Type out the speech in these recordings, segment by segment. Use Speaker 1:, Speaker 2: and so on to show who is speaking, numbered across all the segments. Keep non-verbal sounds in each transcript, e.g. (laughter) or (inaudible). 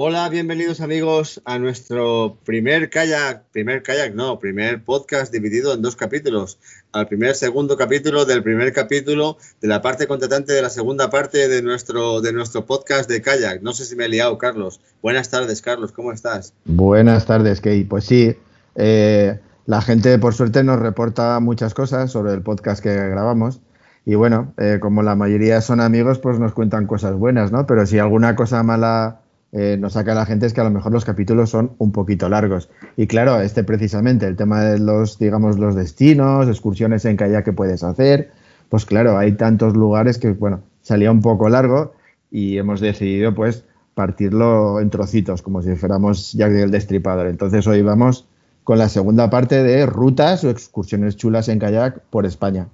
Speaker 1: Hola, bienvenidos amigos a nuestro primer kayak, primer kayak, no, primer podcast dividido en dos capítulos. Al primer, segundo capítulo del primer capítulo de la parte contratante de la segunda parte de nuestro, de nuestro podcast de kayak. No sé si me he liado, Carlos. Buenas tardes, Carlos, ¿cómo estás?
Speaker 2: Buenas tardes, Key. Pues sí, eh, la gente por suerte nos reporta muchas cosas sobre el podcast que grabamos. Y bueno, eh, como la mayoría son amigos, pues nos cuentan cosas buenas, ¿no? Pero si alguna cosa mala eh, nos saca la gente es que a lo mejor los capítulos son un poquito largos. Y claro, este precisamente, el tema de los, digamos, los destinos, excursiones en kayak que puedes hacer, pues claro, hay tantos lugares que, bueno, salía un poco largo y hemos decidido, pues, partirlo en trocitos, como si fuéramos Jack del Destripador. Entonces hoy vamos con la segunda parte de rutas o excursiones chulas en kayak por España.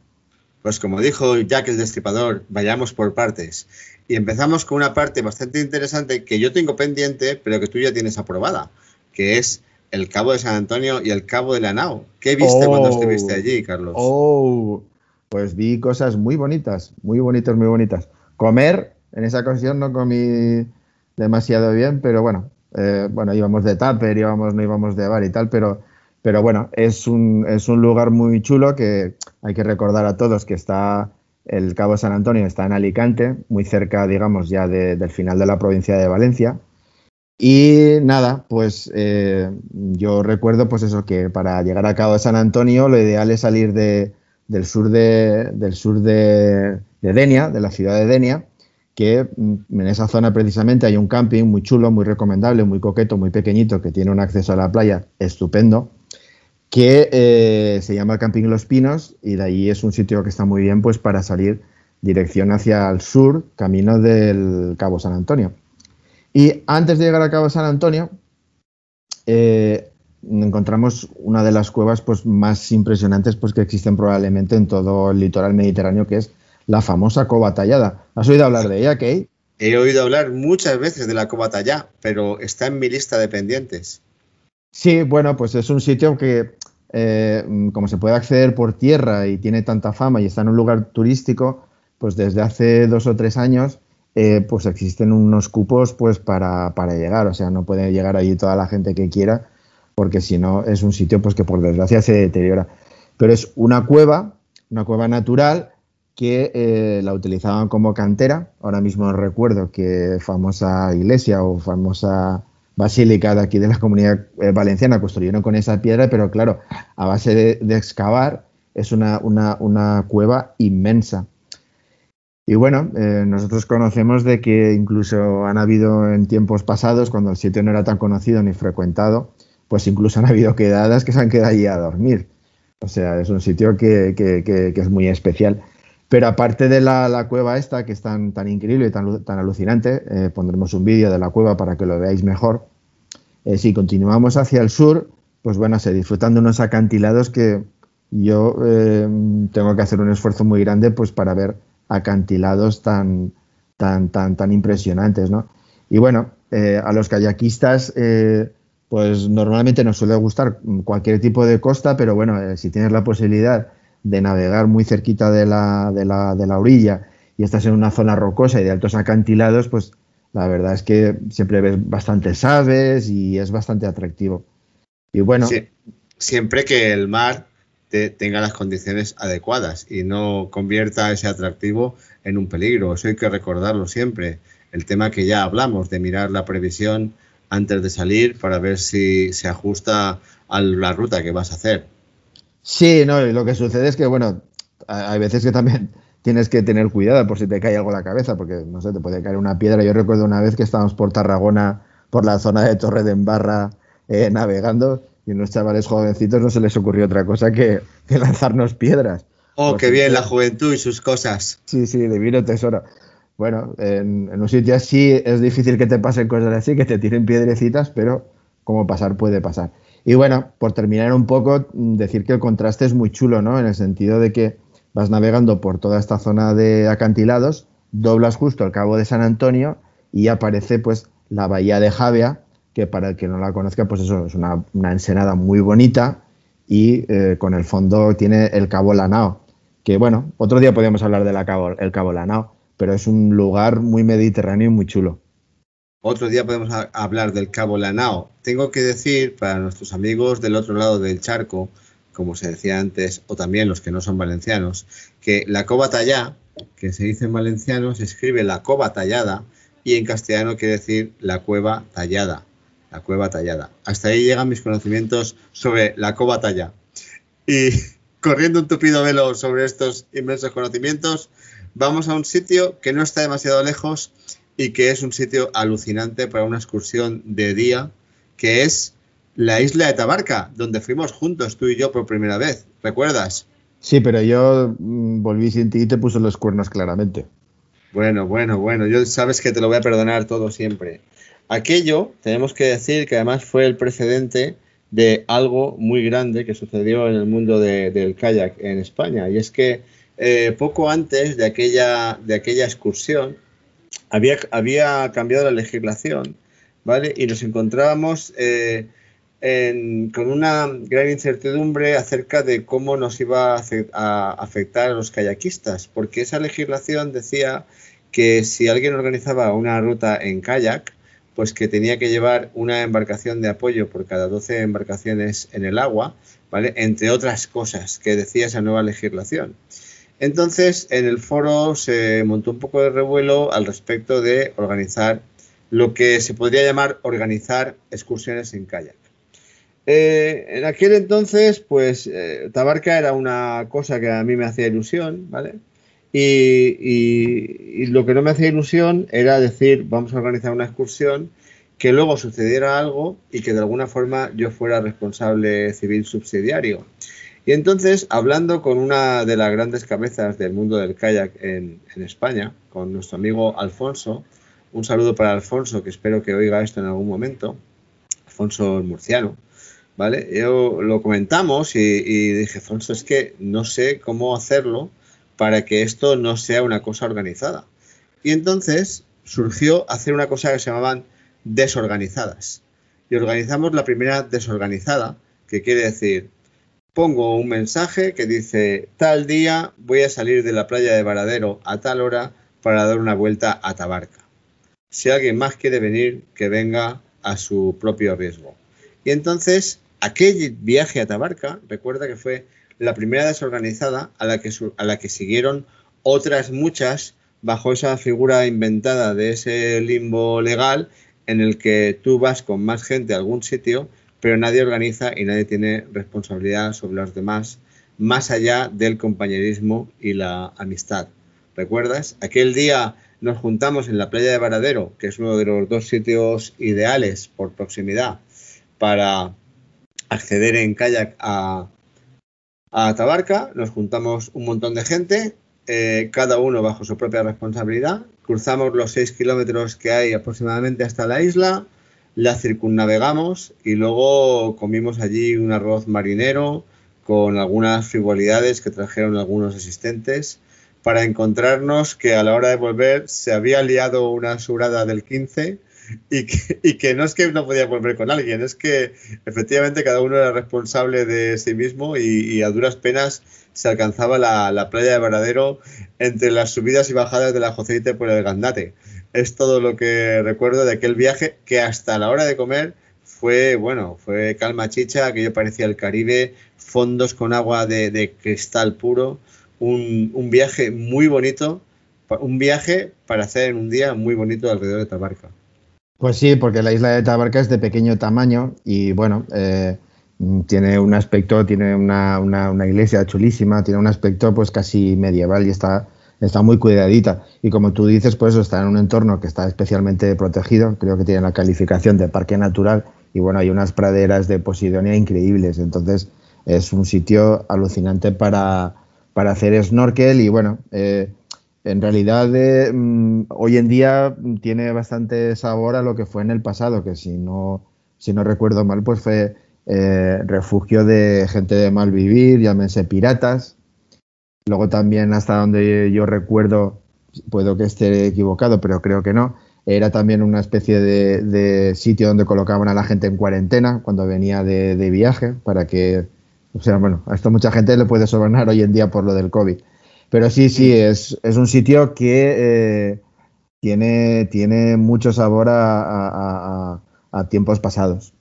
Speaker 1: Pues como dijo Jack el Destripador, vayamos por partes. Y empezamos con una parte bastante interesante que yo tengo pendiente, pero que tú ya tienes aprobada, que es el Cabo de San Antonio y el Cabo de la Nao. ¿Qué viste cuando estuviste oh. allí, Carlos?
Speaker 2: Oh, pues vi cosas muy bonitas, muy bonitas, muy bonitas. Comer, en esa ocasión no comí demasiado bien, pero bueno, eh, bueno, íbamos de tupper, íbamos, no íbamos de bar y tal, pero, pero bueno, es un, es un lugar muy chulo que hay que recordar a todos que está el Cabo San Antonio está en Alicante, muy cerca, digamos, ya del final de la provincia de Valencia. Y nada, pues eh, yo recuerdo, pues eso, que para llegar a Cabo San Antonio lo ideal es salir del sur, de, del sur de, Denia, de la ciudad de Denia, que mm, en esa zona precisamente hay un camping muy chulo, muy recomendable, muy coqueto, muy pequeñito, que tiene un acceso a la playa estupendo que eh, se llama Camping Los Pinos y de ahí es un sitio que está muy bien pues para salir dirección hacia el sur, camino del Cabo San Antonio. Y antes de llegar al Cabo San Antonio, eh, encontramos una de las cuevas pues, más impresionantes pues, que existen probablemente en todo el litoral mediterráneo, que es la famosa Cova Tallada. ¿Has oído hablar de ella, Kay?
Speaker 1: He oído hablar muchas veces de la Cova Tallada, pero está en mi lista de pendientes.
Speaker 2: Sí, bueno, pues es un sitio que eh, como se puede acceder por tierra y tiene tanta fama y está en un lugar turístico, pues desde hace dos o tres años, eh, pues existen unos cupos pues para, llegar. O sea, no puede llegar allí toda la gente que quiera, porque si no es un sitio pues que por desgracia se deteriora. Pero es una cueva, una cueva natural que eh, la utilizaban como cantera. Ahora mismo recuerdo que famosa iglesia o famosa basílica de aquí de la comunidad eh, valenciana construyeron con esa piedra, pero claro, a base de, excavar es una, cueva inmensa. Y bueno, eh, nosotros conocemos de que incluso han habido en tiempos pasados, cuando el sitio no era tan conocido ni frecuentado, pues incluso han habido quedadas que se han quedado allí a dormir. O sea, es un sitio que, es muy especial. Pero aparte de la, cueva esta, que es tan, tan increíble y tan, tan alucinante, eh, pondremos un vídeo de la cueva para que lo veáis mejor. Eh, si continuamos hacia el sur, pues bueno, se disfrutan de unos acantilados que yo eh, tengo que hacer un esfuerzo muy grande pues para ver acantilados tan, tan, tan, tan impresionantes, ¿no? Y bueno, a los kayakistas, pues normalmente nos suele gustar cualquier tipo de costa, pero bueno, si tienes la posibilidad de navegar muy cerquita de la, de la, de la orilla y estás en una zona rocosa y de altos acantilados, pues la verdad es que siempre ves bastantes aves y es bastante atractivo. Y bueno.
Speaker 1: siempre que el mar tenga las condiciones adecuadas y no convierta ese atractivo en un peligro. Eso hay que recordarlo siempre. El tema que ya hablamos de mirar la previsión antes de salir para ver si se ajusta a la ruta que vas a hacer.
Speaker 2: Sí, no, lo que sucede es que, bueno, hay veces que también (laughs) tienes que tener cuidado por si te cae algo en la cabeza, porque, no sé, te puede caer una piedra. Yo recuerdo una vez que estábamos por Tarragona, por la zona de Torre de Embarra, eh, navegando, y unos chavales jovencitos no se les ocurrió otra cosa que, lanzarnos piedras.
Speaker 1: Oh, qué bien, la juventud y sus cosas.
Speaker 2: Sí, sí, divino tesoro. Bueno, en, en, un sitio así es difícil que te pasen cosas así, que te tiren piedrecitas, pero como pasar puede pasar. Y bueno, por terminar un poco, decir que el contraste es muy chulo, ¿no? En el sentido de que vas navegando por toda esta zona de acantilados, doblas justo al cabo de San Antonio y aparece pues la bahía de Javia, que para el que no la conozca, pues eso es una, ensenada muy bonita y eh, con el fondo tiene el Cabo Lanao, que bueno, otro día podríamos hablar del cabo, Cabo Lanao, pero es un lugar muy mediterráneo y muy chulo.
Speaker 1: Otro día podemos hablar del Cabo Lanao. Tengo que decir para nuestros amigos del otro lado del charco, como se decía antes, o también los que no son valencianos, que la cova tallá, que se dice en valenciano, se escribe la cova tallada y en castellano quiere decir la cueva tallada. La cueva tallada. Hasta ahí llegan mis conocimientos sobre la cova tallada. Y (laughs) corriendo un tupido velo sobre estos inmensos conocimientos, vamos a un sitio que no está demasiado lejos y que es un sitio alucinante para una excursión de día, que es la isla de Tabarca, donde fuimos juntos tú y yo por primera vez. ¿Recuerdas?
Speaker 2: Sí, pero yo mm, volví sin ti y te puso los cuernos claramente.
Speaker 1: Bueno, bueno, bueno, yo sabes que te lo voy a perdonar todo siempre. Aquello, tenemos que decir que además fue el precedente de algo muy grande que sucedió en el mundo del kayak en España. Y es que eh, poco antes de aquella, de aquella excursión, había, cambiado la legislación, ¿vale? Y nos encontrábamos eh, con una gran incertidumbre acerca de cómo nos iba a, afectar a los kayakistas, porque esa legislación decía que si alguien organizaba una ruta en kayak, pues que tenía que llevar una embarcación de apoyo por cada 12 embarcaciones en el agua, ¿vale? Entre otras cosas que decía esa nueva legislación. Entonces, en el foro se montó un poco de revuelo al respecto de organizar lo que se podría llamar organizar excursiones en kayak. Eh, en aquel entonces, pues eh, Tabarca era una cosa que a mí me hacía ilusión, ¿vale? Y, lo que no me hacía ilusión era decir, vamos a organizar una excursión, que luego sucediera algo y que de alguna forma yo fuera responsable civil subsidiario. Y entonces, hablando con una de las grandes cabezas del mundo del kayak en, España, con nuestro amigo Alfonso, un saludo para Alfonso, que espero que oiga esto en algún momento, Alfonso Murciano, ¿vale? Yo lo comentamos y, y dije, Alfonso, es que no sé cómo hacerlo para que esto no sea una cosa organizada. Y entonces surgió hacer una cosa que se llamaban desorganizadas. Y organizamos la primera desorganizada, que quiere decir pongo un mensaje que dice, tal día voy a salir de la playa de Varadero a tal hora para dar una vuelta a Tabarca. Si alguien más quiere venir, que venga a su propio riesgo. Y entonces, aquel viaje a Tabarca, recuerda que fue la primera desorganizada a la que, a la que siguieron otras muchas bajo esa figura inventada de ese limbo legal en el que tú vas con más gente a algún sitio pero nadie organiza y nadie tiene responsabilidad sobre los demás, más allá del compañerismo y la amistad. ¿Recuerdas? Aquel día nos juntamos en la playa de Varadero, que es uno de los dos sitios ideales por proximidad para acceder en kayak a, a Tabarca. Nos juntamos un montón de gente, eh, cada uno bajo su propia responsabilidad. Cruzamos los seis kilómetros que hay aproximadamente hasta la isla la circunnavegamos y luego comimos allí un arroz marinero con algunas frivolidades que trajeron algunos asistentes para encontrarnos que a la hora de volver se había liado una surada del 15 y que, y que, no es que no podía volver con alguien, es que efectivamente cada uno era responsable de sí mismo y, a duras penas se alcanzaba la, la, playa de Varadero entre las subidas y bajadas de la Joseite por el Gandate es todo lo que recuerdo de aquel viaje que hasta la hora de comer fue, bueno, fue calma chicha, aquello parecía el Caribe, fondos con agua de, cristal puro, un, viaje muy bonito, un viaje para hacer en un día muy bonito alrededor de Tabarca.
Speaker 2: Pues sí, porque la isla de Tabarca es de pequeño tamaño y bueno, eh, tiene un aspecto, tiene una, una, iglesia chulísima, tiene un aspecto pues casi medieval y está está muy cuidadita. Y como tú dices, pues está en un entorno que está especialmente protegido, creo que tiene la calificación de parque natural y bueno, hay unas praderas de Posidonia increíbles, entonces es un sitio alucinante para, para hacer snorkel y bueno, eh, en realidad mm, hoy en día tiene bastante sabor a lo que fue en el pasado, que si no si no recuerdo mal, pues fue eh, refugio de gente de mal vivir, llámense piratas. Luego también, hasta donde yo recuerdo, puedo que esté equivocado, pero creo que no, era también una especie de, sitio donde colocaban a la gente en cuarentena cuando venía de, viaje, para que, o sea, bueno, a esto mucha gente le puede sobornar hoy en día por lo del COVID. Pero sí, sí, es, es un sitio que eh, tiene, tiene mucho sabor a, a tiempos pasados.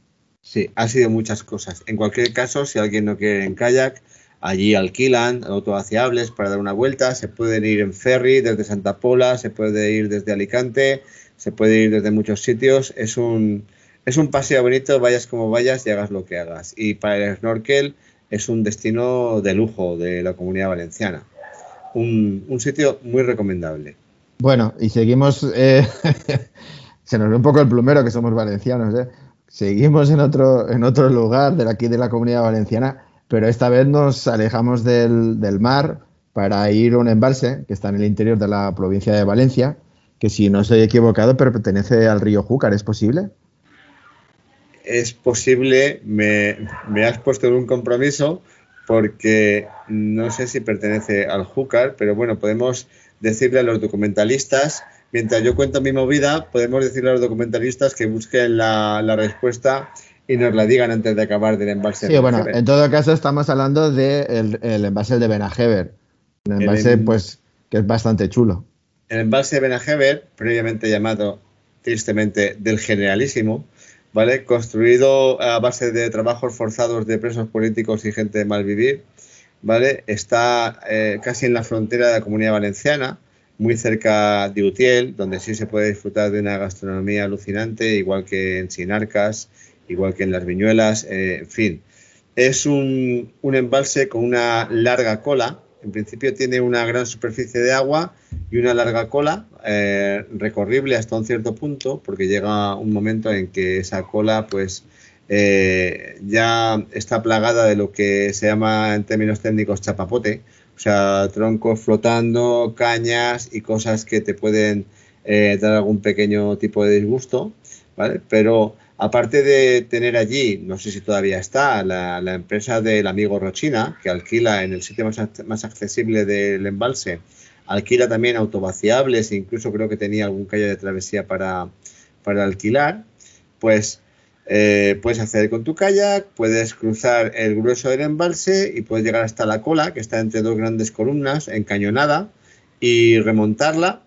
Speaker 1: Sí, ha sido muchas cosas. En cualquier caso, si alguien no quiere en kayak, allí alquilan autovaciables para dar una vuelta. Se pueden ir en ferry desde Santa Pola, se puede ir desde Alicante, se puede ir desde muchos sitios. Es un, es un paseo bonito, vayas como vayas y hagas lo que hagas. Y para el snorkel es un destino de lujo de la comunidad valenciana. Un, sitio muy recomendable.
Speaker 2: Bueno, y seguimos, eh, (laughs) se nos ve un poco el plumero que somos valencianos, ¿eh? Seguimos en otro, en otro lugar de aquí de la comunidad valenciana, pero esta vez nos alejamos del, mar para ir a un embalse que está en el interior de la provincia de Valencia, que si no estoy equivocado, pero pertenece al río Júcar, ¿es posible?
Speaker 1: Es posible, me, has puesto en un compromiso porque no sé si pertenece al Júcar, pero bueno, podemos decirle a los documentalistas, mientras yo cuento mi movida, podemos decirle a los documentalistas que busquen la, respuesta y nos la digan antes de acabar del embalse.
Speaker 2: Sí, bueno, en todo caso estamos hablando del el embalse de Benajever, un embalse pues que es bastante chulo.
Speaker 1: El embalse de Benajever, previamente llamado tristemente del Generalísimo, ¿vale? Construido a base de trabajos forzados de presos políticos y gente de mal vivir, ¿vale? Está eh, casi en la frontera de la Comunidad Valenciana, muy cerca de Utiel, donde sí se puede disfrutar de una gastronomía alucinante, igual que en Sinarcas, igual que en Las Viñuelas, eh, en fin. Es un, embalse con una larga cola, en principio tiene una gran superficie de agua y una larga cola, eh, recorrible hasta un cierto punto, porque llega un momento en que esa cola, pues, eh, ya está plagada de lo que se llama en términos técnicos chapapote, o sea, troncos flotando, cañas y cosas que te pueden dar algún pequeño tipo de disgusto, ¿vale? Pero Aparte de tener allí, no sé si todavía está, la, empresa del amigo Rochina, que alquila en el sitio más, accesible del embalse, alquila también autovaciables incluso creo que tenía algún calle de travesía para, alquilar, pues eh, puedes acceder con tu kayak, puedes cruzar el grueso del embalse y puedes llegar hasta la cola, que está entre dos grandes columnas, encañonada, y remontarla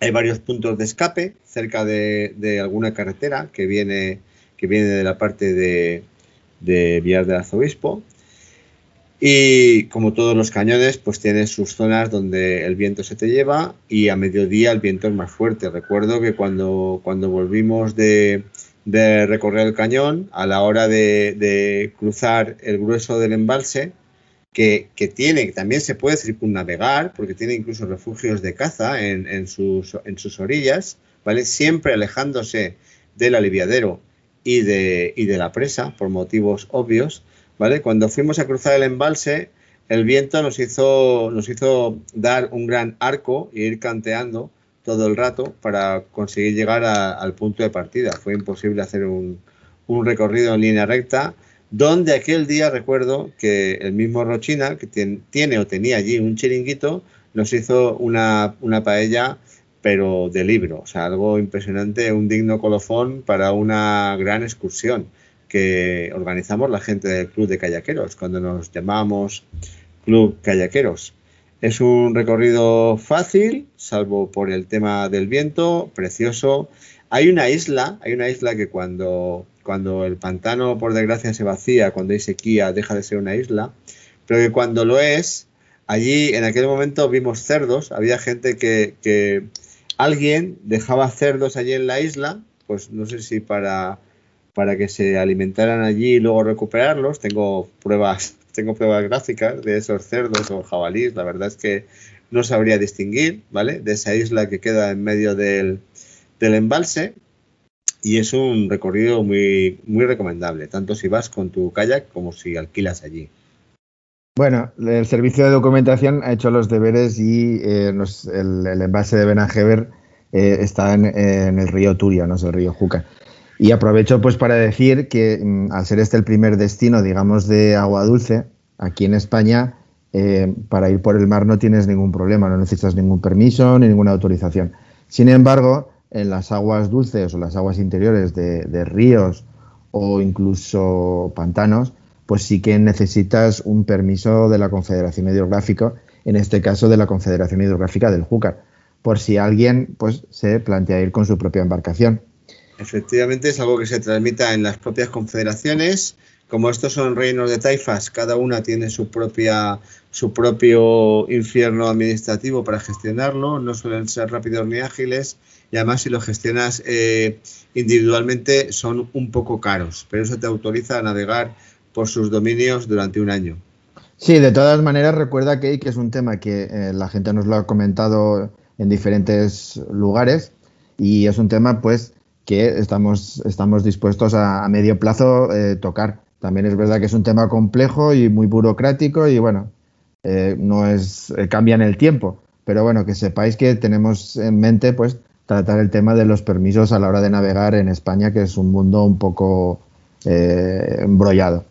Speaker 1: hay varios puntos de escape cerca de, alguna carretera que viene, que viene de la parte de, de Villar del Arzobispo. Y como todos los cañones, pues tiene sus zonas donde el viento se te lleva y a mediodía el viento es más fuerte. Recuerdo que cuando, cuando volvimos de, recorrer el cañón, a la hora de cruzar el grueso del embalse, que, tiene, también se puede circunnavegar, porque tiene incluso refugios de caza en, sus, en sus orillas, ¿vale? Siempre alejándose del aliviadero y de, y de la presa, por motivos obvios, ¿vale? Cuando fuimos a cruzar el embalse, el viento nos hizo, nos hizo dar un gran arco e ir canteando todo el rato para conseguir llegar al punto de partida. Fue imposible hacer un, un recorrido en línea recta donde aquel día recuerdo que el mismo Rochina, que tiene, o tenía allí un chiringuito, nos hizo una, paella, pero de libro, o sea, algo impresionante, un digno colofón para una gran excursión que organizamos la gente del Club de Callaqueros, cuando nos llamamos Club Callaqueros. Es un recorrido fácil, salvo por el tema del viento, precioso. Hay una isla, hay una isla que cuando cuando el pantano, por desgracia, se vacía, cuando hay sequía, deja de ser una isla, pero que cuando lo es, allí en aquel momento vimos cerdos, había gente que, alguien dejaba cerdos allí en la isla, pues no sé si para, para que se alimentaran allí y luego recuperarlos, tengo pruebas, (laughs) tengo pruebas gráficas de esos cerdos o jabalíes, la verdad es que no sabría distinguir, ¿vale? De esa isla que queda en medio del, del embalse, y es un recorrido muy, muy recomendable, tanto si vas con tu kayak como si alquilas allí.
Speaker 2: Bueno, el servicio de documentación ha hecho los deberes y eh, el, envase de Benajever eh, está en, el río Turia, no es el río Juca. Y aprovecho pues para decir que mm, al ser este el primer destino, digamos, de agua dulce, aquí en España, eh, para ir por el mar no tienes ningún problema, no necesitas ningún permiso ni ninguna autorización. Sin embargo, en las aguas dulces o las aguas interiores de, ríos o incluso pantanos, pues sí que necesitas un permiso de la Confederación Hidrográfica, en este caso de la Confederación Hidrográfica del Júcar, por si alguien pues, se plantea ir con su propia embarcación.
Speaker 1: Efectivamente, es algo que se transmita en las propias confederaciones. Como estos son reinos de taifas, cada una tiene su propia su propio infierno administrativo para gestionarlo, no suelen ser rápidos ni ágiles y además si lo gestionas eh, individualmente son un poco caros, pero eso te autoriza a navegar por sus dominios durante un año.
Speaker 2: Sí, de todas maneras recuerda que, que es un tema que eh, la gente nos lo ha comentado en diferentes lugares y es un tema pues que estamos, estamos dispuestos a, medio plazo eh, tocar. También es verdad que es un tema complejo y muy burocrático y bueno, eh, no es cambia en el tiempo. Pero bueno, que sepáis que tenemos en mente pues tratar el tema de los permisos a la hora de navegar en España, que es un mundo un poco embrollado.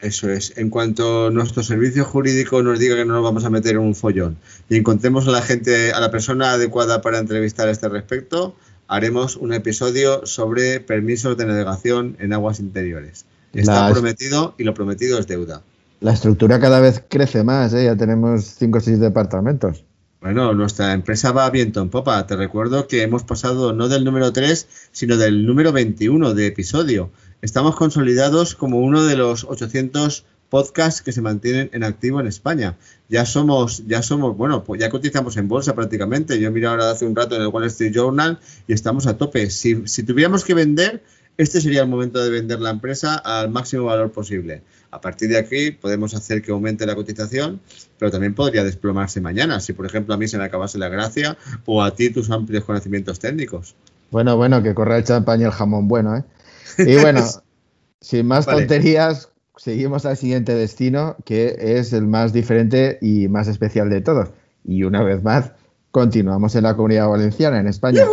Speaker 1: Eso es. En cuanto nuestro servicio jurídico nos diga que no nos vamos a meter en un follón y encontremos a la gente, a la persona adecuada para entrevistar a este respecto, haremos un episodio sobre permisos de navegación en aguas interiores. Está prometido y lo prometido es deuda.
Speaker 2: La estructura cada vez crece más, ¿eh? ya tenemos cinco o seis departamentos.
Speaker 1: Bueno, nuestra empresa va viento en popa. Te recuerdo que hemos pasado no del número 3, sino del número 21 de episodio. Estamos consolidados como uno de los 800 podcasts que se mantienen en activo en España. Ya somos, ya somos, bueno, pues ya cotizamos en bolsa prácticamente. Yo he ahora hace un rato en el Wall Street Journal y estamos a tope. Si, si tuviéramos que vender, este sería el momento de vender la empresa al máximo valor posible. A partir de aquí podemos hacer que aumente la cotización, pero también podría desplomarse mañana, si por ejemplo a mí se me acabase la gracia o a ti tus amplios conocimientos técnicos.
Speaker 2: Bueno, bueno, que corra el champán y el jamón bueno, ¿eh? Y bueno, (laughs) sin más tonterías, seguimos al siguiente destino, que es el más diferente y más especial de todos. Y una vez más, continuamos en la comunidad valenciana, en España.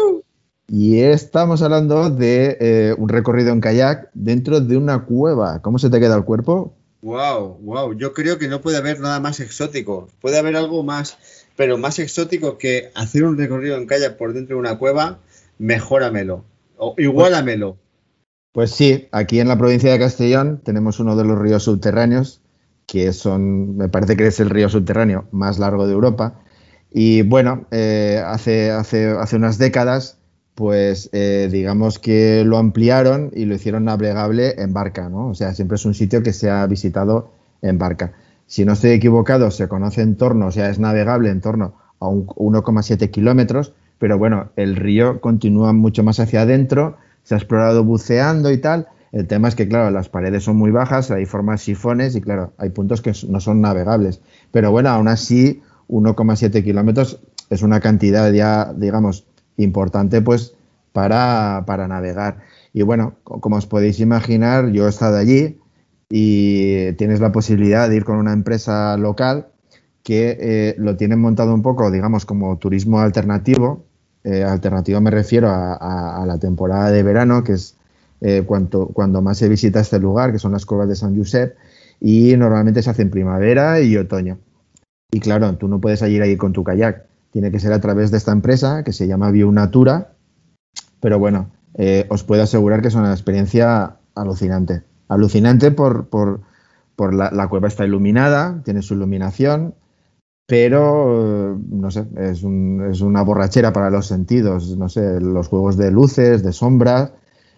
Speaker 2: Y estamos hablando de eh, un recorrido en kayak dentro de una cueva. ¿Cómo se te queda el cuerpo?
Speaker 1: Wow, wow. Yo creo que no puede haber nada más exótico. Puede haber algo más, pero más exótico que hacer un recorrido en kayak por dentro de una cueva, mejóramelo. O igualamelo.
Speaker 2: Pues sí, aquí en la provincia de Castellón tenemos uno de los ríos subterráneos, que son, me parece que es el río subterráneo más largo de Europa. Y bueno, eh, hace, hace, hace unas décadas, pues eh, digamos que lo ampliaron y lo hicieron navegable en barca, ¿no? O sea, siempre es un sitio que se ha visitado en barca. Si no estoy equivocado, se conoce en torno, o sea, es navegable en torno a 1,7 kilómetros, pero bueno, el río continúa mucho más hacia adentro se ha explorado buceando y tal. El tema es que, claro, las paredes son muy bajas, hay formas sifones y, claro, hay puntos que no son navegables. Pero bueno, aún así, 1,7 kilómetros es una cantidad ya, digamos, importante, pues, para, para navegar. Y bueno, como os podéis imaginar, yo he estado allí y tienes la posibilidad de ir con una empresa local que eh, lo tienen montado un poco, digamos, como turismo alternativo, eh, alternativa me refiero a, la temporada de verano, que es eh, cuando más se visita este lugar, que son las cuevas de San Josep, y normalmente se hace en primavera y otoño. Y claro, tú no puedes ir ahí con tu kayak, tiene que ser a través de esta empresa que se llama Bionatura, pero bueno, eh, os puedo asegurar que es una experiencia alucinante. Alucinante por, por, por la, cueva está iluminada, tiene su iluminación, pero no sé, es, una borrachera para los sentidos, no sé, los juegos de luces, de sombras,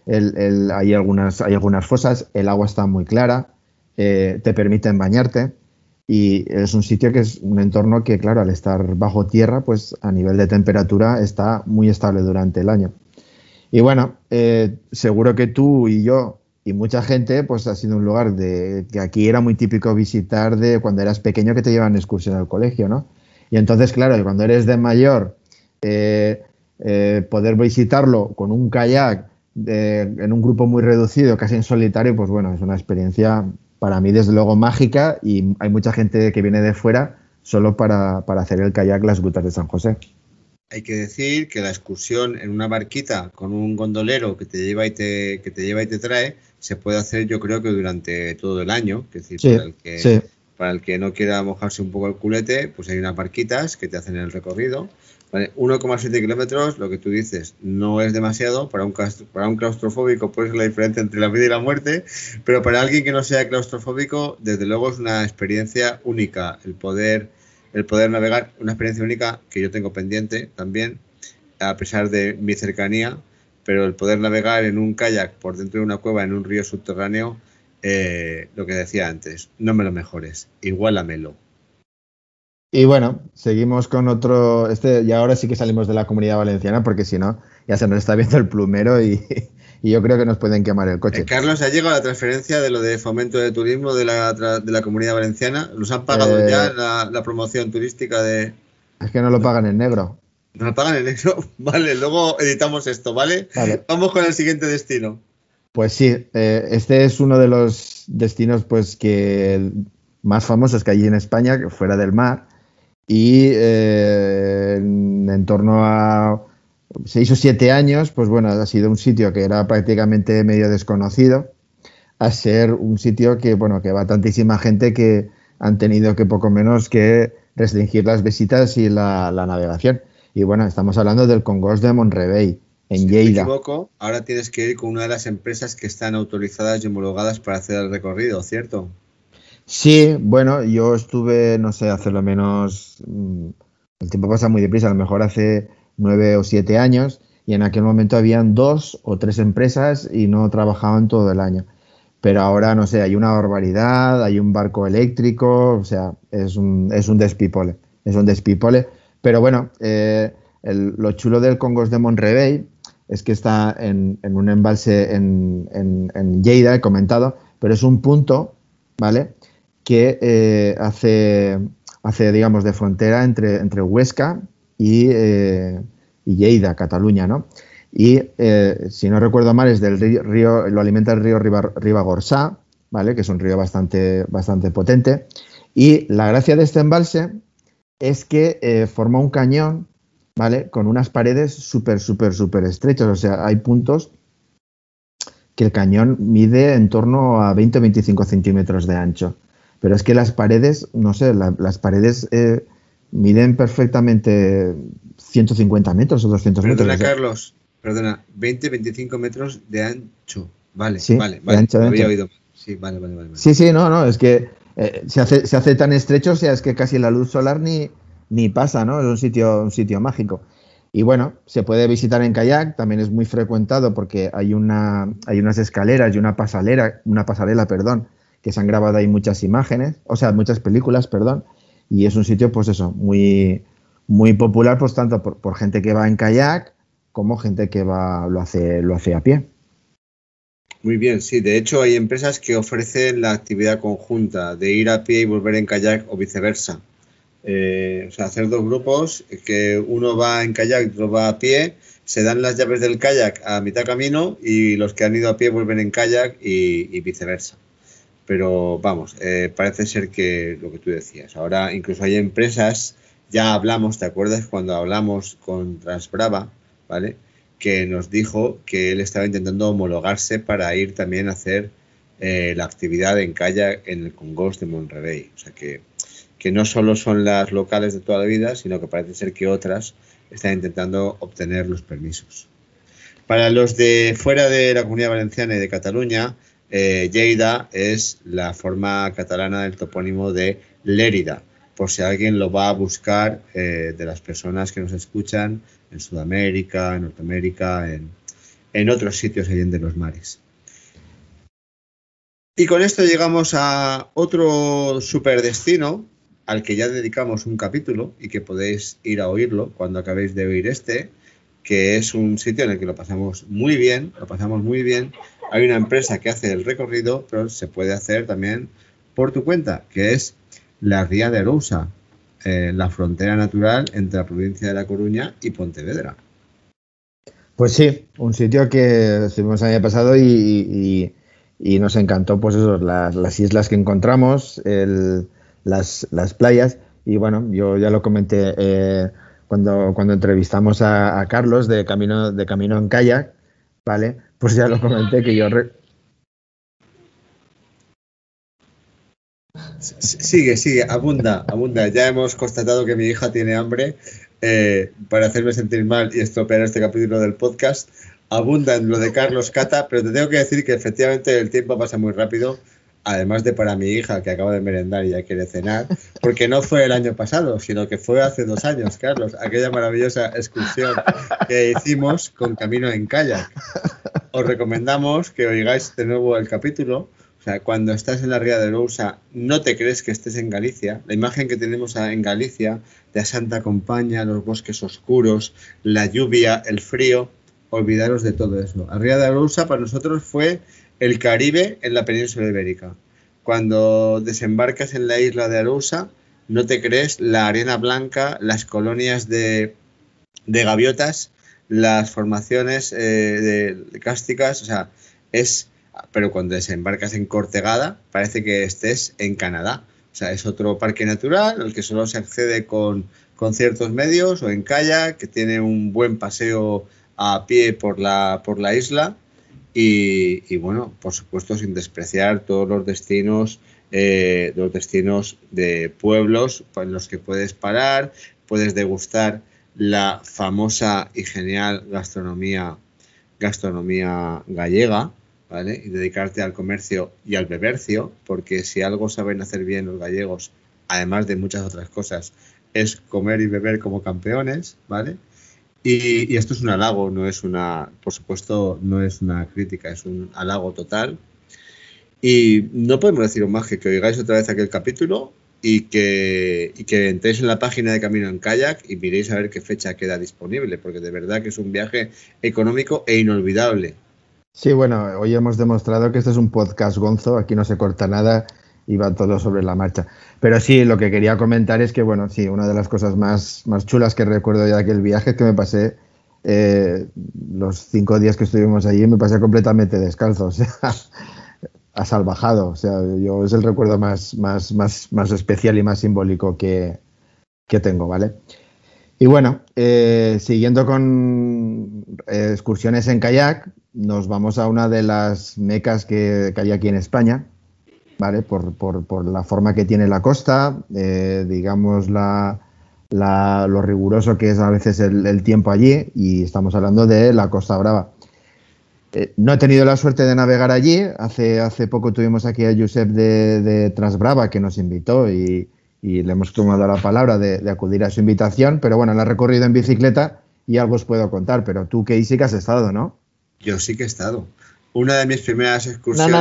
Speaker 2: hay, algunas, hay algunas fosas, el agua está muy clara, eh, te permiten bañarte y es un sitio que es un entorno que, claro, al estar bajo tierra, pues a nivel de temperatura está muy estable durante el año. Y bueno, eh, seguro que tú y yo y mucha gente, pues ha sido un lugar de que aquí era muy típico visitar de cuando eras pequeño que te llevan excursión al colegio, ¿no? Y entonces, claro, cuando eres de mayor, eh, eh, poder visitarlo con un kayak en un grupo muy reducido, casi en solitario, pues bueno, es una experiencia para mí desde luego mágica y hay mucha gente que viene de fuera solo para, para hacer el kayak las grutas de San José.
Speaker 1: hay que decir que la excursión en una barquita con un gondolero que te lleva y te, que te lleva y te trae se puede hacer yo creo que durante todo el año. Es decir, para, el que, para el que no quiera mojarse un poco el culete, pues hay unas barquitas que te hacen el recorrido. 1,7 kilómetros, lo que tú dices, no es demasiado. Para un, para un claustrofóbico puede ser la diferencia entre la vida y la muerte, pero para alguien que no sea claustrofóbico, desde luego es una experiencia única el poder el poder navegar, una experiencia única que yo tengo pendiente también, a pesar de mi cercanía, pero el poder navegar en un kayak por dentro de una cueva en un río subterráneo, eh, lo que decía antes, no me lo mejores, igualamelo.
Speaker 2: Y bueno, seguimos con otro, este, y ahora sí que salimos de la comunidad valenciana, porque si no, ya se nos está viendo el plumero y, (laughs) y yo creo que nos pueden quemar el coche. Eh,
Speaker 1: Carlos, ¿ha llegado la transferencia de lo de fomento de turismo de la, de la comunidad valenciana? ¿Los han pagado ya eh, la, promoción turística de...?
Speaker 2: Es que no lo pagan en negro.
Speaker 1: ¿No lo pagan en negro? (laughs) Vale, luego editamos esto, ¿vale? Vamos con el siguiente destino.
Speaker 2: Pues sí, eh, este es uno de los destinos pues que más famosos que hay en España, fuera del mar, y en torno a seis o siete años, pues bueno, ha sido un sitio que era prácticamente medio desconocido, a ser un sitio que, bueno, que va tantísima gente que han tenido que poco menos que restringir las visitas y la, navegación. Y bueno, estamos hablando del Congos de Monrevey, en si Lleida.
Speaker 1: me equivoco, ahora tienes que ir con una de las empresas que están autorizadas y homologadas para hacer el recorrido, ¿cierto?
Speaker 2: Sí, bueno, yo estuve, no sé, hace lo menos. Mm, el tiempo pasa muy deprisa, a lo mejor hace nueve o siete años y en aquel momento habían dos o tres empresas y no trabajaban todo el año. Pero ahora, no sé, hay una barbaridad, hay un barco eléctrico, o sea, es un, es un despipole, es un despipole. Pero bueno, eh, lo chulo del Congos de Monrevey es que está en, un embalse en, en, Lleida, he comentado, pero es un punto, ¿vale? Que eh, hace, hace, digamos, de frontera entre, entre Huesca, eh, y, Lleida, Cataluña, ¿no? Y eh, si no recuerdo mal, es del río, lo alimenta el río Ribagorsá, ¿vale? Que es un río bastante, bastante potente. Y la gracia de este embalse es que forma un cañón, ¿vale? Con unas paredes súper, súper, súper estrechas. O sea, hay puntos que el cañón mide en torno a 20 o 25 centímetros de ancho. Pero es que las paredes, no sé, las paredes miden perfectamente 150 metros o 200
Speaker 1: metros.
Speaker 2: Perdona,
Speaker 1: Carlos, perdona, 20, 25 metros de ancho. Vale, sí, vale, vale. ancho, había oído. Sí, vale, vale, vale,
Speaker 2: Sí, sí, no, no, es que eh, se, hace, se hace tan estrecho, o sea, es que casi la luz solar ni, ni pasa, ¿no? Es un sitio, un sitio mágico. Y bueno, se puede visitar en kayak, también es muy frecuentado porque hay, una, hay unas escaleras y una pasarela, una pasarela, perdón, que se han grabado ahí muchas imágenes, o sea, muchas películas, perdón, y es un sitio, pues eso, muy, muy popular, pues tanto por, gente que va en kayak como gente que va, lo hace, lo hace a pie.
Speaker 1: Muy bien, sí. De hecho, hay empresas que ofrecen la actividad conjunta de ir a pie y volver en kayak o viceversa. Eh, o sea, hacer dos grupos, que uno va en kayak y otro va a pie, se dan las llaves del kayak a mitad camino y los que han ido a pie vuelven en kayak y viceversa pero vamos, eh, parece ser que lo que tú decías, ahora incluso hay empresas, ya hablamos, ¿te acuerdas cuando hablamos con Transbrava, ¿vale? Que nos dijo que él estaba intentando homologarse para ir también a hacer eh, la actividad en kayak en el Congos de Monterrey. O sea que, que no solo son las locales de toda la vida, sino que parece ser que otras están intentando obtener los permisos. Para los de fuera de la Comunidad Valenciana y de Cataluña, eh, Lleida es la forma catalana del topónimo de Lérida, por si alguien lo va a buscar eh, de las personas que nos escuchan en Sudamérica, en Norteamérica, en, en otros sitios allá de los mares. Y con esto llegamos a otro superdestino al que ya dedicamos un capítulo y que podéis ir a oírlo cuando acabéis de oír este, que es un sitio en el que lo pasamos muy bien, lo pasamos muy bien hay una empresa que hace el recorrido, pero se puede hacer también por tu cuenta, que es la Ría de Arousa, eh, la frontera natural entre la provincia de La Coruña y Pontevedra.
Speaker 2: Pues sí, un sitio que estuvimos el año pasado y, nos encantó, pues eso, las, islas que encontramos, las, playas. Y bueno, yo ya lo comenté, eh, cuando, cuando entrevistamos a, Carlos de Camino, de Camino en Kayak, ¿vale? Pues ya lo comenté que yo...
Speaker 1: Sigue, sigue, abunda, abunda. Ya hemos constatado que mi hija tiene hambre eh, para hacerme sentir mal y estropear este capítulo del podcast. Abunda en lo de Carlos Cata, pero te tengo que decir que efectivamente el tiempo pasa muy rápido además de para mi hija que acaba de merendar y ya quiere cenar, porque no fue el año pasado, sino que fue hace dos años, Carlos, aquella maravillosa excursión que hicimos con Camino en Kayak. Os recomendamos que oigáis de nuevo el capítulo. O sea, cuando estás en la Ría de Lousa, no te crees que estés en Galicia. La imagen que tenemos en Galicia de Santa Compaña, los bosques oscuros, la lluvia, el frío, olvidaros de todo eso. La Ría de Lousa para nosotros fue el Caribe en la península ibérica. Cuando desembarcas en la isla de Arousa, no te crees la arena blanca, las colonias de, gaviotas, las formaciones eh, de, cásticas, o sea, es, pero cuando desembarcas en Cortegada, parece que estés en Canadá. O sea, es otro parque natural al que solo se accede con, con ciertos medios o en kayak, que tiene un buen paseo a pie por la, por la isla y, bueno, por supuesto, sin despreciar todos los destinos, eh, los destinos de pueblos en los que puedes parar, puedes degustar la famosa y genial gastronomía, gastronomía gallega, ¿vale? Y dedicarte al comercio y al bebercio, porque si algo saben hacer bien los gallegos, además de muchas otras cosas, es comer y beber como campeones, ¿vale? Y, esto es un halago, no es una, por supuesto, no es una crítica, es un halago total. Y no podemos decir más que que oigáis otra vez aquel capítulo y que, y que entréis en la página de Camino en Kayak y miréis a ver qué fecha queda disponible, porque de verdad que es un viaje económico e inolvidable.
Speaker 2: Sí, bueno, hoy hemos demostrado que este es un podcast gonzo, aquí no se corta nada va todo sobre la marcha. Pero sí, lo que quería comentar es que, bueno, sí, una de las cosas más, más chulas que recuerdo de aquel viaje es que me pasé eh, los cinco días que estuvimos allí, me pasé completamente descalzo, (laughs) o sea, a salvajado. O sea, yo es el recuerdo más, más, más, más especial y más simbólico que, que tengo, ¿vale? Y bueno, eh, siguiendo con eh, excursiones en kayak, nos vamos a una de las mecas que hay aquí en España, ¿vale? Por, por, por la forma que tiene la costa, eh, digamos la, la, lo riguroso que es a veces el, tiempo allí, y estamos hablando de la Costa Brava. Eh, no he tenido la suerte de navegar allí, hace, hace poco tuvimos aquí a Josep de, de Transbrava que nos invitó y, le hemos tomado la palabra de, acudir a su invitación, pero bueno, la he recorrido en bicicleta y algo os puedo contar, pero tú sí que has estado, ¿no?
Speaker 1: Yo sí que he estado una de mis primeras excursiones.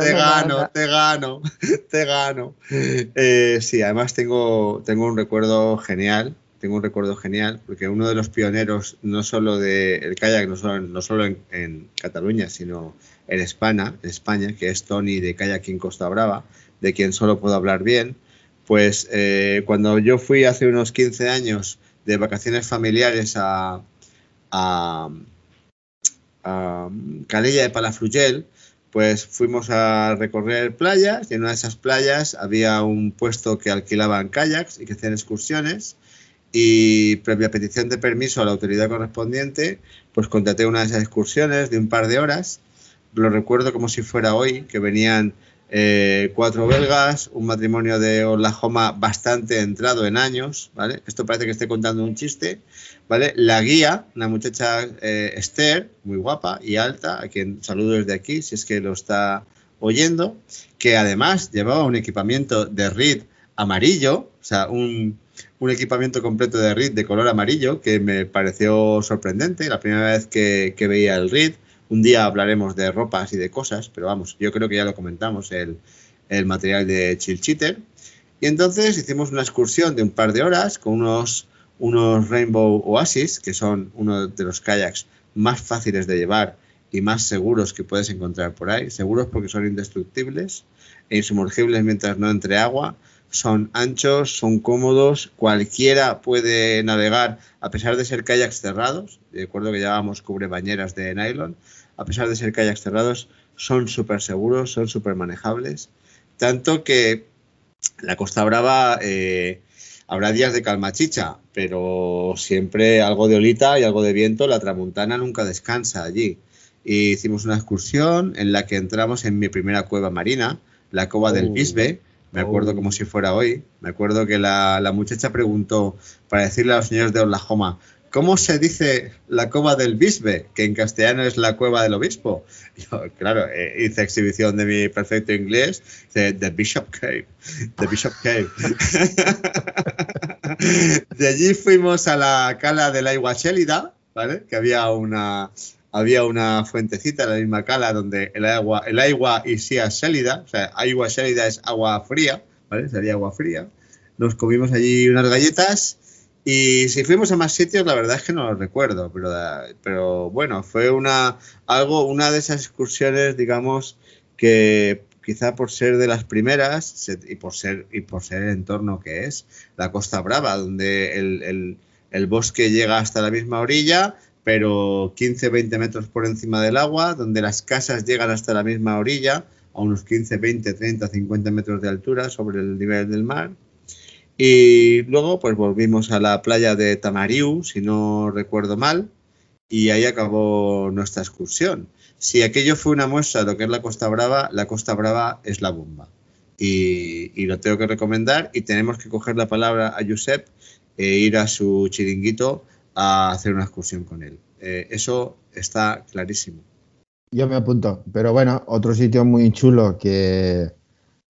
Speaker 1: Te gano, te gano, te gano. sí, además tengo, tengo un recuerdo genial. Tengo un recuerdo genial porque uno de los pioneros, no solo del kayak, no solo, no solo en, Cataluña, sino en España, en España, que es Tony de Kayak en Costa Brava, de quien solo puedo hablar bien, pues cuando yo fui hace unos 15 años de vacaciones familiares a, a, Calella de Palafrugell, pues fuimos a recorrer playas y en una de esas playas había un puesto que alquilaban kayaks y que hacían excursiones y previa petición de permiso a la autoridad correspondiente, pues contraté una de esas excursiones de un par de horas. Lo recuerdo como si fuera hoy, que venían eh, cuatro belgas, un matrimonio de Oklahoma bastante entrado en años, ¿vale? Esto parece que esté contando un chiste, ¿vale? La guía, una muchacha eh, Esther, muy guapa y alta, a quien saludo desde aquí, si es que lo está oyendo, que además llevaba un equipamiento de RID amarillo, o sea, un, un equipamiento completo de RID de color amarillo, que me pareció sorprendente, la primera vez que, que veía el RID un día hablaremos de ropas y de cosas, pero vamos, yo creo que ya lo comentamos, el, material de Chill Cheater. Y entonces hicimos una excursión de un par de horas con unos, Rainbow Oasis, que son uno de los kayaks más fáciles de llevar y más seguros que puedes encontrar por ahí. Seguros porque son indestructibles e insumergibles mientras no entre agua. Son anchos, son cómodos, cualquiera puede navegar a pesar de ser kayaks cerrados. Recuerdo que llevábamos cubrebañeras de nylon a pesar de ser kayaks cerrados, son súper seguros, son súper manejables. Tanto que la Costa Brava, eh, Habrá días de calma chicha, pero siempre algo de olita y algo de viento. La tramuntana nunca descansa allí. Y hicimos una excursión en la que entramos en mi primera cueva marina, la cova del
Speaker 2: Oh.
Speaker 1: Bisbe. Me acuerdo
Speaker 2: Oh.
Speaker 1: como si fuera hoy. Me acuerdo que la, la muchacha preguntó para decirle a los señores de Oklahoma, ¿cómo se dice la cova del Bisbe? Que en castellano es la cueva del obispo. (laughs) Yo, claro, eh, hice exhibición de mi perfecto inglés. Dice, The Bishop Cave. The Bishop Cave. (laughs) de allí fuimos a la cala del agua Chélida, ¿vale? Que había una, había una fuentecita en la misma cala donde el agua, el agua y sea sélida, o sea, agua sélida es agua fría, ¿vale? Sería agua fría. Nos comimos allí unas galletas y si fuimos a más sitios, la verdad es que no lo recuerdo, pero, bueno, fue una, algo, una de esas excursiones, digamos, que quizá por ser de las primeras y, por ser, y por el entorno que es, la Costa Brava, donde el, bosque llega hasta la misma orilla, pero 15-20 metros por encima del agua, donde las casas llegan hasta la misma orilla, a unos 15, 20, 30, 50 metros de altura sobre el nivel del mar. Y luego pues volvimos a la playa de Tamariu, si no recuerdo mal, y ahí acabó nuestra excursión. Si aquello fue una muestra de lo que es la Costa Brava, la Costa Brava es la bomba. Y, y lo tengo que recomendar y tenemos que coger la palabra a Josep e ir a su chiringuito a hacer una excursión con él. Eh, eso está clarísimo.
Speaker 2: Yo me apunto. Pero bueno, otro sitio muy chulo que,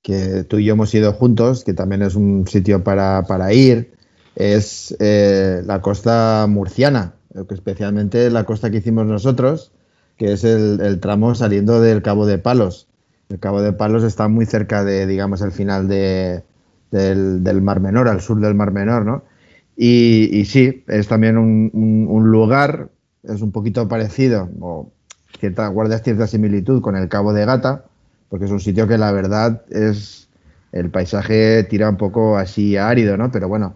Speaker 2: que tú y yo hemos ido juntos, que también es un sitio para, para ir, es eh, la costa murciana, eh, especialmente la costa que hicimos nosotros, que es el, tramo saliendo del Cabo de Palos. El Cabo de Palos está muy cerca de, digamos, el final de, del, Mar Menor, al sur del Mar Menor, ¿no? Y, sí, es también un lugar, es un poquito parecido, o cierta, guarda cierta similitud con el Cabo de Gata, porque es un sitio que la verdad es, el paisaje tira un poco así árido, ¿no? Pero bueno,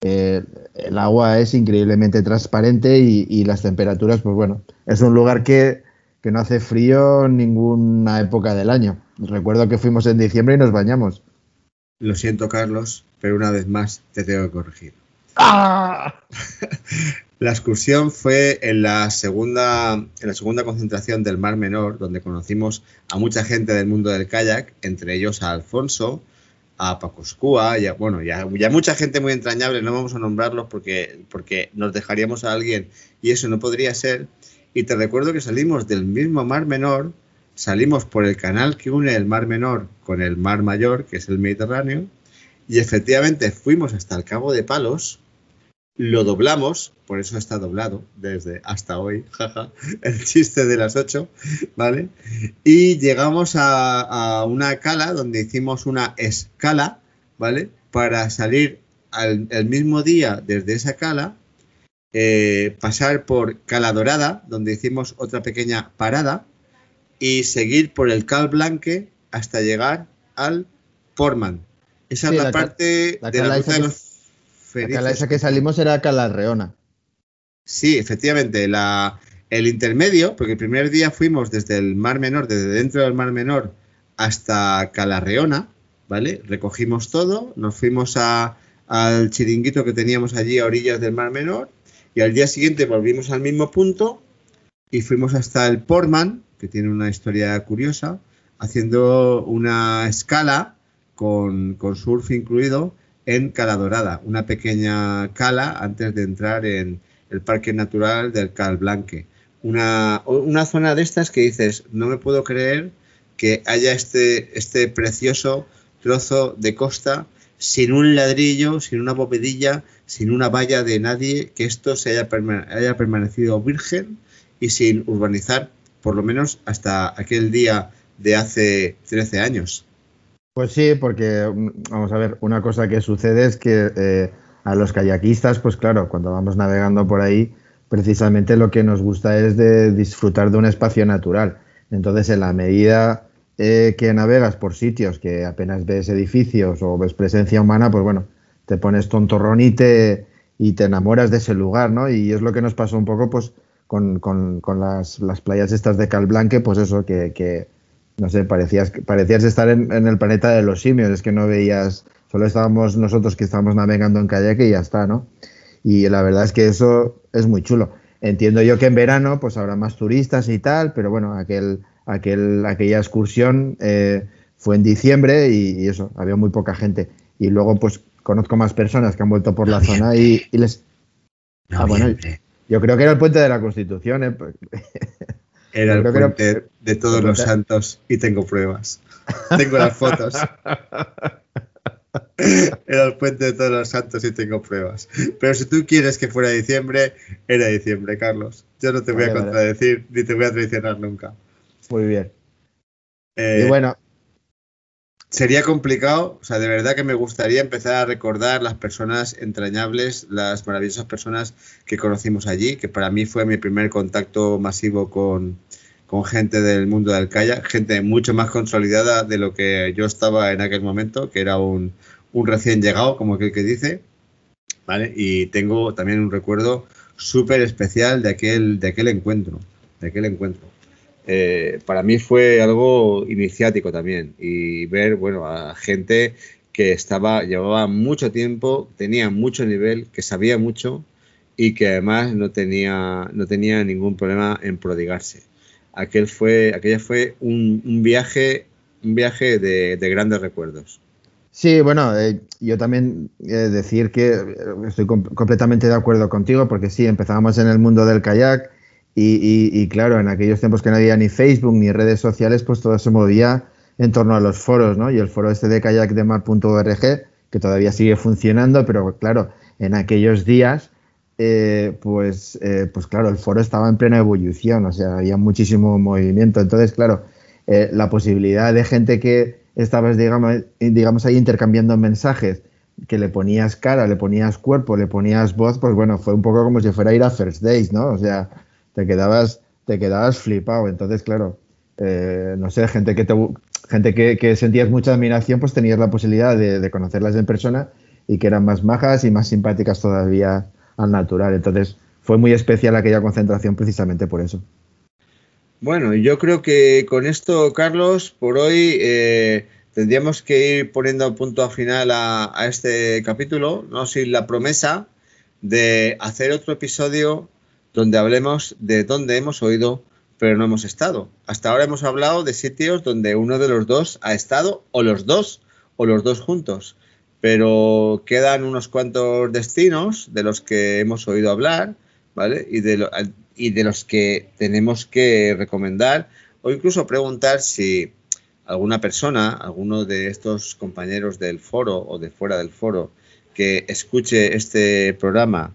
Speaker 2: eh, el agua es increíblemente transparente y, y las temperaturas, pues bueno, es un lugar que, que no hace frío en ninguna época del año. Recuerdo que fuimos en diciembre y nos bañamos.
Speaker 1: Lo siento, Carlos, pero una vez más te tengo que corregir. (laughs) La excursión fue en la segunda, en la segunda concentración del Mar Menor, donde conocimos a mucha gente del mundo del kayak, entre ellos a Alfonso, a Pacoscúa, y a, bueno, ya, ya mucha gente muy entrañable, no vamos a nombrarlos porque, porque nos dejaríamos a alguien y eso no podría ser. Y te recuerdo que salimos del mismo Mar Menor, salimos por el canal que une el Mar Menor con el Mar Mayor, que es el Mediterráneo, y efectivamente fuimos hasta el Cabo de Palos, lo doblamos, por eso está doblado desde hasta hoy, (laughs) jaja, el chiste de las 8, ¿vale? Y llegamos a, a una cala donde hicimos una escala, ¿vale? Para salir al, el mismo día desde esa cala, eh, pasar por Cala Dorada, donde hicimos otra pequeña parada, y seguir por el Cal Blanque hasta llegar al Portman. Esa
Speaker 2: Sí,
Speaker 1: es la, parte
Speaker 2: la
Speaker 1: de la ruta de los felices.
Speaker 2: cala esa que salimos era Calarreona.
Speaker 1: Sí, efectivamente, la, el intermedio, porque el primer día fuimos desde el Mar Menor, desde dentro del Mar Menor hasta Calarreona, ¿vale? Recogimos todo, nos fuimos a- al chiringuito que teníamos allí a orillas del Mar Menor y al día siguiente volvimos al mismo punto y fuimos hasta el Portman, que tiene una historia curiosa, haciendo una escala con, con surf incluido en Cala Dorada, una pequeña cala antes de entrar en el Parque Natural del Cal Blanque. Una, una zona de estas que dices, no me puedo creer que haya este, este precioso trozo de costa sin un ladrillo, sin una bovedilla, sin una valla de nadie, que esto se haya permanecido virgen y sin urbanizar, por lo menos hasta aquel día de hace 13 años.
Speaker 2: Pues sí, porque mm, vamos a ver, una cosa que sucede es que eh, a los kayakistas, pues claro, cuando vamos navegando por ahí, precisamente lo que nos gusta es de disfrutar de un espacio natural. Entonces, en la medida eh, que navegas por sitios que apenas ves edificios o ves presencia humana, pues bueno, te pones tontorrón y te, y te enamoras de ese lugar, ¿no? Y es lo que nos pasó un poco, pues, con, con- con las, las playas estas de Calblanque, pues eso, que, que, no sé, parecías, parecías estar en, en el planeta de los simios, es que no veías, Solo estábamos nosotros que estábamos navegando en kayak y ya está, ¿no? Y la verdad es que eso es muy chulo. Entiendo yo que en verano pues habrá más turistas y tal, pero bueno, aquel, aquel, aquella excursión eh, fue en diciembre y, eso, había muy poca gente. Y luego pues conozco más personas que han vuelto por la zona y, les... Ah, bueno, yo creo que era el puente de la Constitución. ¿eh? (laughs)
Speaker 1: Era el puente de todos los santos y tengo pruebas. Tengo las fotos. (laughs) Era el puente de todos los santos y tengo pruebas. Pero si tú quieres que fuera diciembre, era diciembre, Carlos. Yo no te voy a contradecir ni te voy a traicionar nunca.
Speaker 2: Muy bien.
Speaker 1: Eh, y bueno. Sería complicado, o sea, de verdad que me gustaría empezar a recordar las personas entrañables, las maravillosas personas que conocimos allí, que para mí fue mi primer contacto masivo con, con gente del mundo del kayak, gente mucho más consolidada de lo que yo estaba en aquel momento, que era un, un recién llegado, como aquel que dice, ¿vale? Y tengo también un recuerdo súper especial de aquel, de aquel encuentro, de aquel encuentro. Eh, para mí fue algo iniciático también y ver, bueno, a gente que estaba, llevaba mucho tiempo, tenía mucho nivel, que sabía mucho y que además no tenía, no tenía ningún problema en prodigarse aquel fue, aquella fue un, viaje, un viaje de, grandes recuerdos.
Speaker 2: Sí, bueno, eh, yo también eh, decir que estoy completamente de acuerdo contigo, porque sí, empezábamos en el mundo del kayak y, claro, en aquellos tiempos que no había ni Facebook ni redes sociales, pues todo se movía en torno a los foros, ¿no? Y el foro este de kayakdemar.org, que todavía sigue funcionando, pero claro, en aquellos días eh, pues, eh, pues claro, el foro estaba en plena evolución, o sea, había muchísimo movimiento. Entonces, claro, eh, la posibilidad de gente que estabas, digamos, digamos, ahí intercambiando mensajes, que le ponías cara, le ponías cuerpo, le ponías voz, pues bueno, fue un poco como si fuera a ir a First Days, ¿no? O sea, te quedabas, te quedabas flipado. Entonces, claro, no sé, gente que te, gente que, sentías mucha admiración, pues tenías la posibilidad de, conocerlas en persona y que eran más majas y más simpáticas todavía al natural. Entonces fue muy especial aquella concentración precisamente por eso.
Speaker 1: Bueno, yo creo que con esto, Carlos, por hoy eh, tendríamos que ir poniendo punto a final a, este capítulo, no sin la promesa de hacer otro episodio donde hablemos de dónde hemos oído pero no hemos estado. Hasta ahora hemos hablado de sitios donde uno de los dos ha estado, o los dos, o los dos juntos pero quedan unos cuantos destinos de los que hemos oído hablar, ¿vale? Y de, y de los que tenemos que recomendar o incluso preguntar si alguna persona, alguno de estos compañeros del foro o de fuera del foro que escuche este programa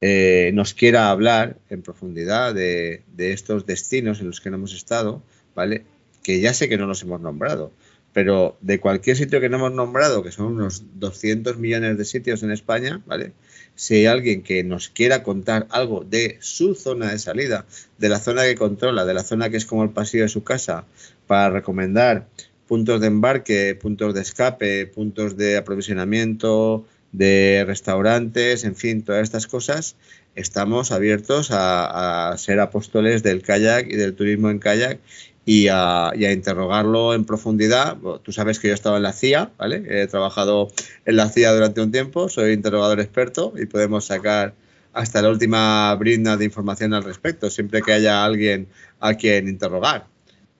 Speaker 1: eh, nos quiera hablar en profundidad de, de, estos destinos en los que no hemos estado, ¿vale? Que ya sé que no los hemos nombrado, pero de cualquier sitio que no hemos nombrado, que son unos 200 millones de sitios en España, ¿vale? Si hay alguien que nos quiera contar algo de su zona de salida, de la zona que controla, de la zona que es como el pasillo de su casa, para recomendar puntos de embarque, puntos de escape, puntos de aprovisionamiento, de restaurantes, en fin, todas estas cosas, estamos abiertos a, ser apóstoles del kayak y del turismo en kayak y a, interrogarlo en profundidad. Tú sabes que yo he estado en la CIA, ¿vale? He trabajado en la CIA durante un tiempo, soy interrogador experto y podemos sacar hasta la última brinda de información al respecto, siempre que haya alguien a quien interrogar,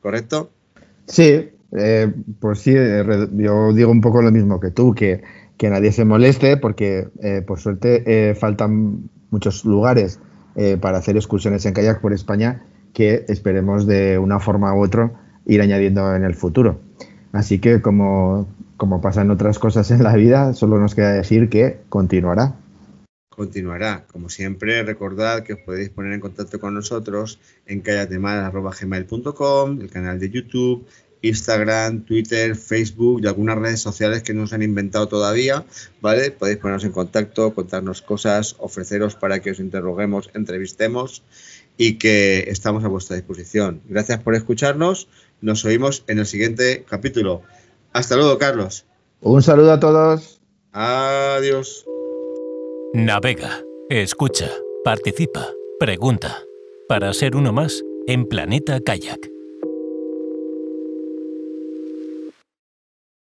Speaker 1: ¿correcto?
Speaker 2: Sí, eh, pues sí, eh, yo digo un poco lo mismo que tú, que, que nadie se moleste porque eh, por suerte faltan muchos lugares para hacer excursiones en kayak por España que esperemos de una forma u otra ir añadiendo en el futuro. Así que como, como pasan otras cosas en la vida, solo nos queda decir que continuará.
Speaker 1: Continuará. Como siempre, recordad que os podéis poner en contacto con nosotros en callatemal.gmail.com, el canal de YouTube, Instagram, Twitter, Facebook y algunas redes sociales que no se han inventado todavía, ¿vale? Podéis ponernos en contacto, contarnos cosas, ofreceros para que os interroguemos, entrevistemos y que estamos a vuestra disposición. Gracias por escucharnos. Nos oímos en el siguiente capítulo. Hasta luego, Carlos.
Speaker 2: Un saludo a todos.
Speaker 1: Adiós.
Speaker 3: Navega, escucha, participa, pregunta. Para ser uno más en Planeta Kayak.